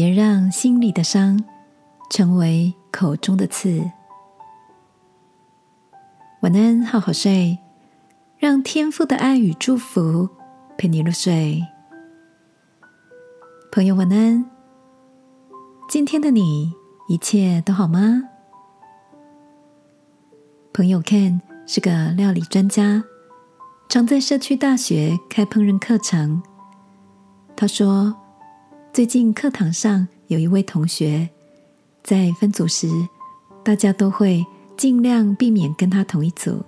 别让心里的伤成为口中的刺。晚安，好好睡，让天父的爱与祝福陪你入睡。朋友，晚安。今天的你一切都好吗？朋友 Ken 是个料理专家，常在社区大学开烹饪课程。他说。最近课堂上有一位同学，在分组时，大家都会尽量避免跟他同一组。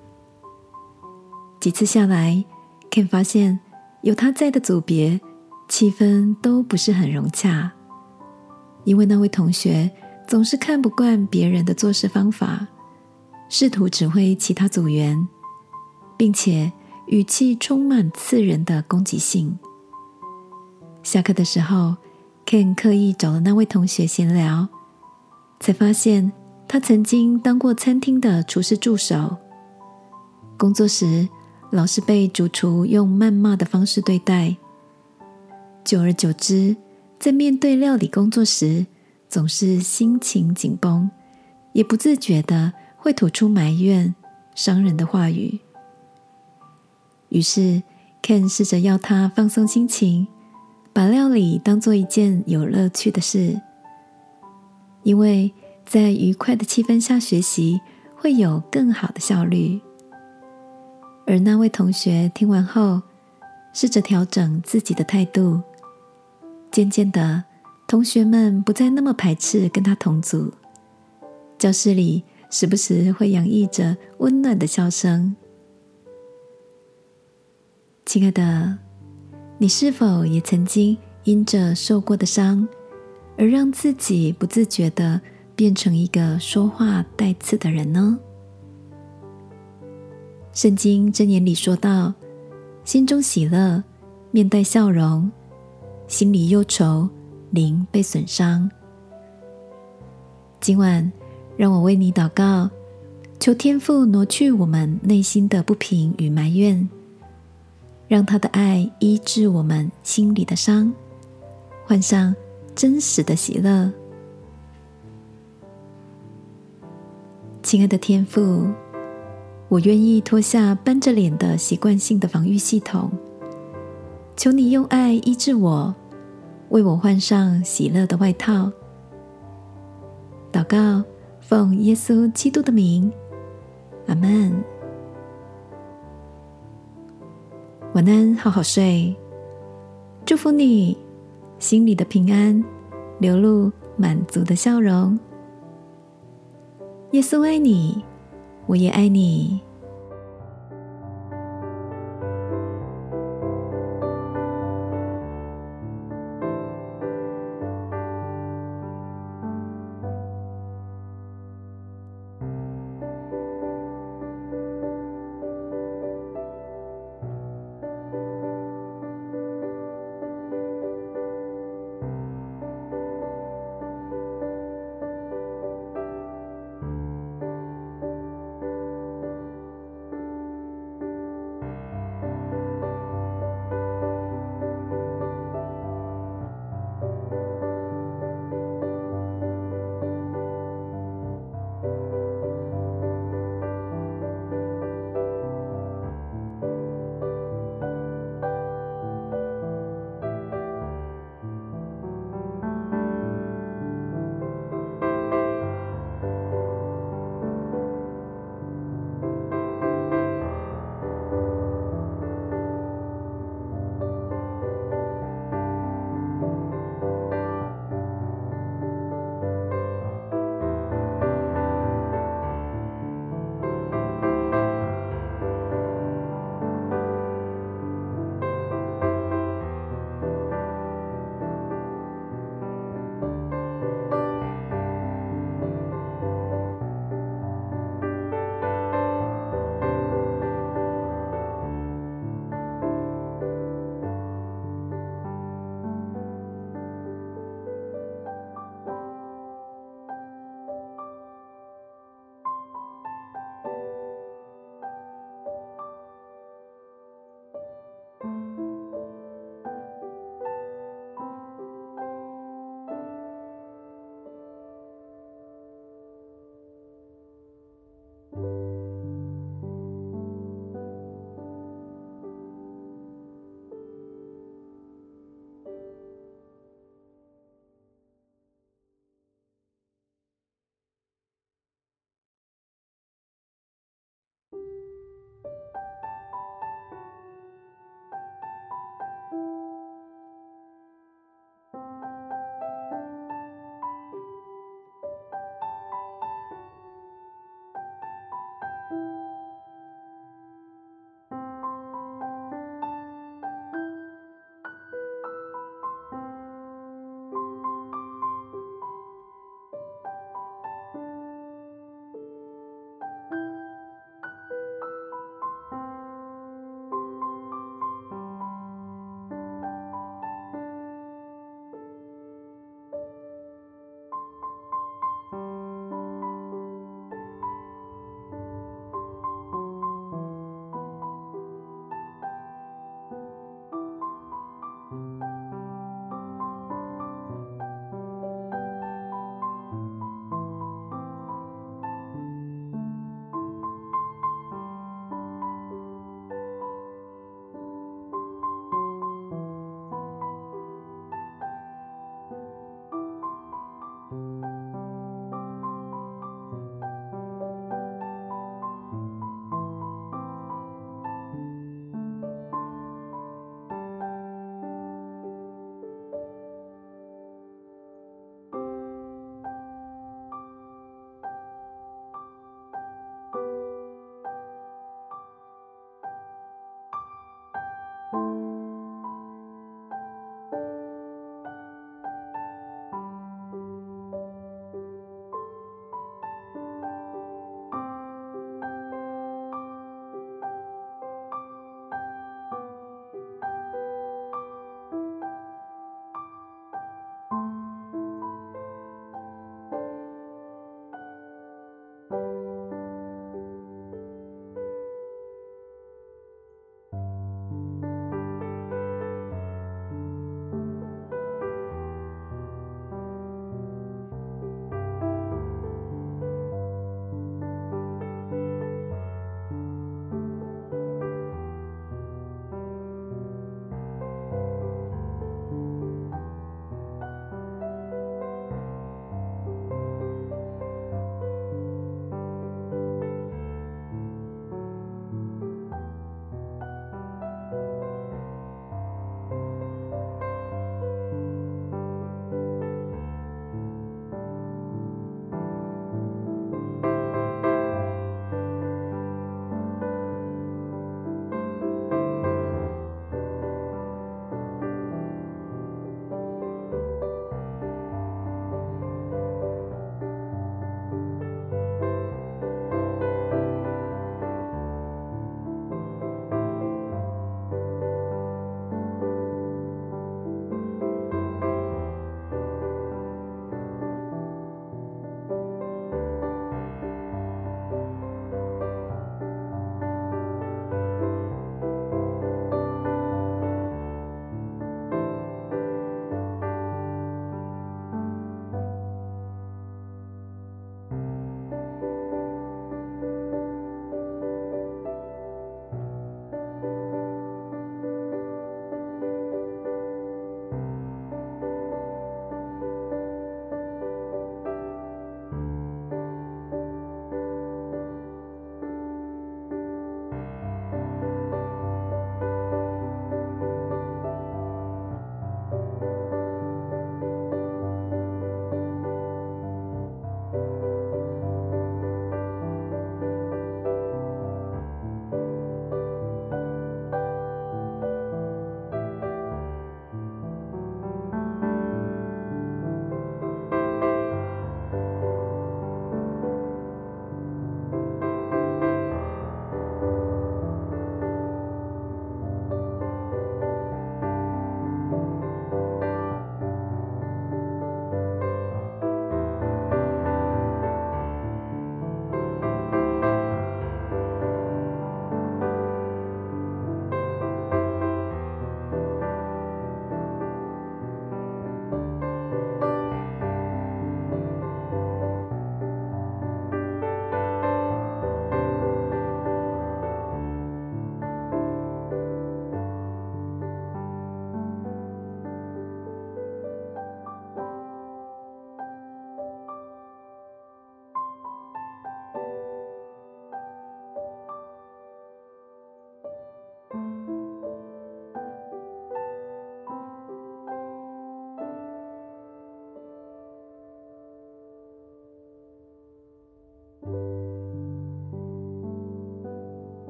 几次下来，Ken 发现有他在的组别，气氛都不是很融洽，因为那位同学总是看不惯别人的做事方法，试图指挥其他组员，并且语气充满刺人的攻击性。下课的时候。Ken 刻意找了那位同学闲聊，才发现他曾经当过餐厅的厨师助手。工作时老是被主厨用谩骂的方式对待，久而久之，在面对料理工作时，总是心情紧绷，也不自觉的会吐出埋怨、伤人的话语。于是，Ken 试着要他放松心情。把料理当做一件有乐趣的事，因为在愉快的气氛下学习会有更好的效率。而那位同学听完后，试着调整自己的态度，渐渐的，同学们不再那么排斥跟他同组，教室里时不时会洋溢着温暖的笑声。亲爱的。你是否也曾经因着受过的伤，而让自己不自觉的变成一个说话带刺的人呢？圣经箴言里说到：“心中喜乐，面带笑容；心里忧愁，灵被损伤。”今晚，让我为你祷告，求天父挪去我们内心的不平与埋怨。让他的爱医治我们心里的伤，换上真实的喜乐。亲爱的天父，我愿意脱下绷着脸的习惯性的防御系统，求你用爱医治我，为我换上喜乐的外套。祷告，奉耶稣基督的名，阿门。晚安，好好睡。祝福你，心里的平安流露满足的笑容。耶稣爱你，我也爱你。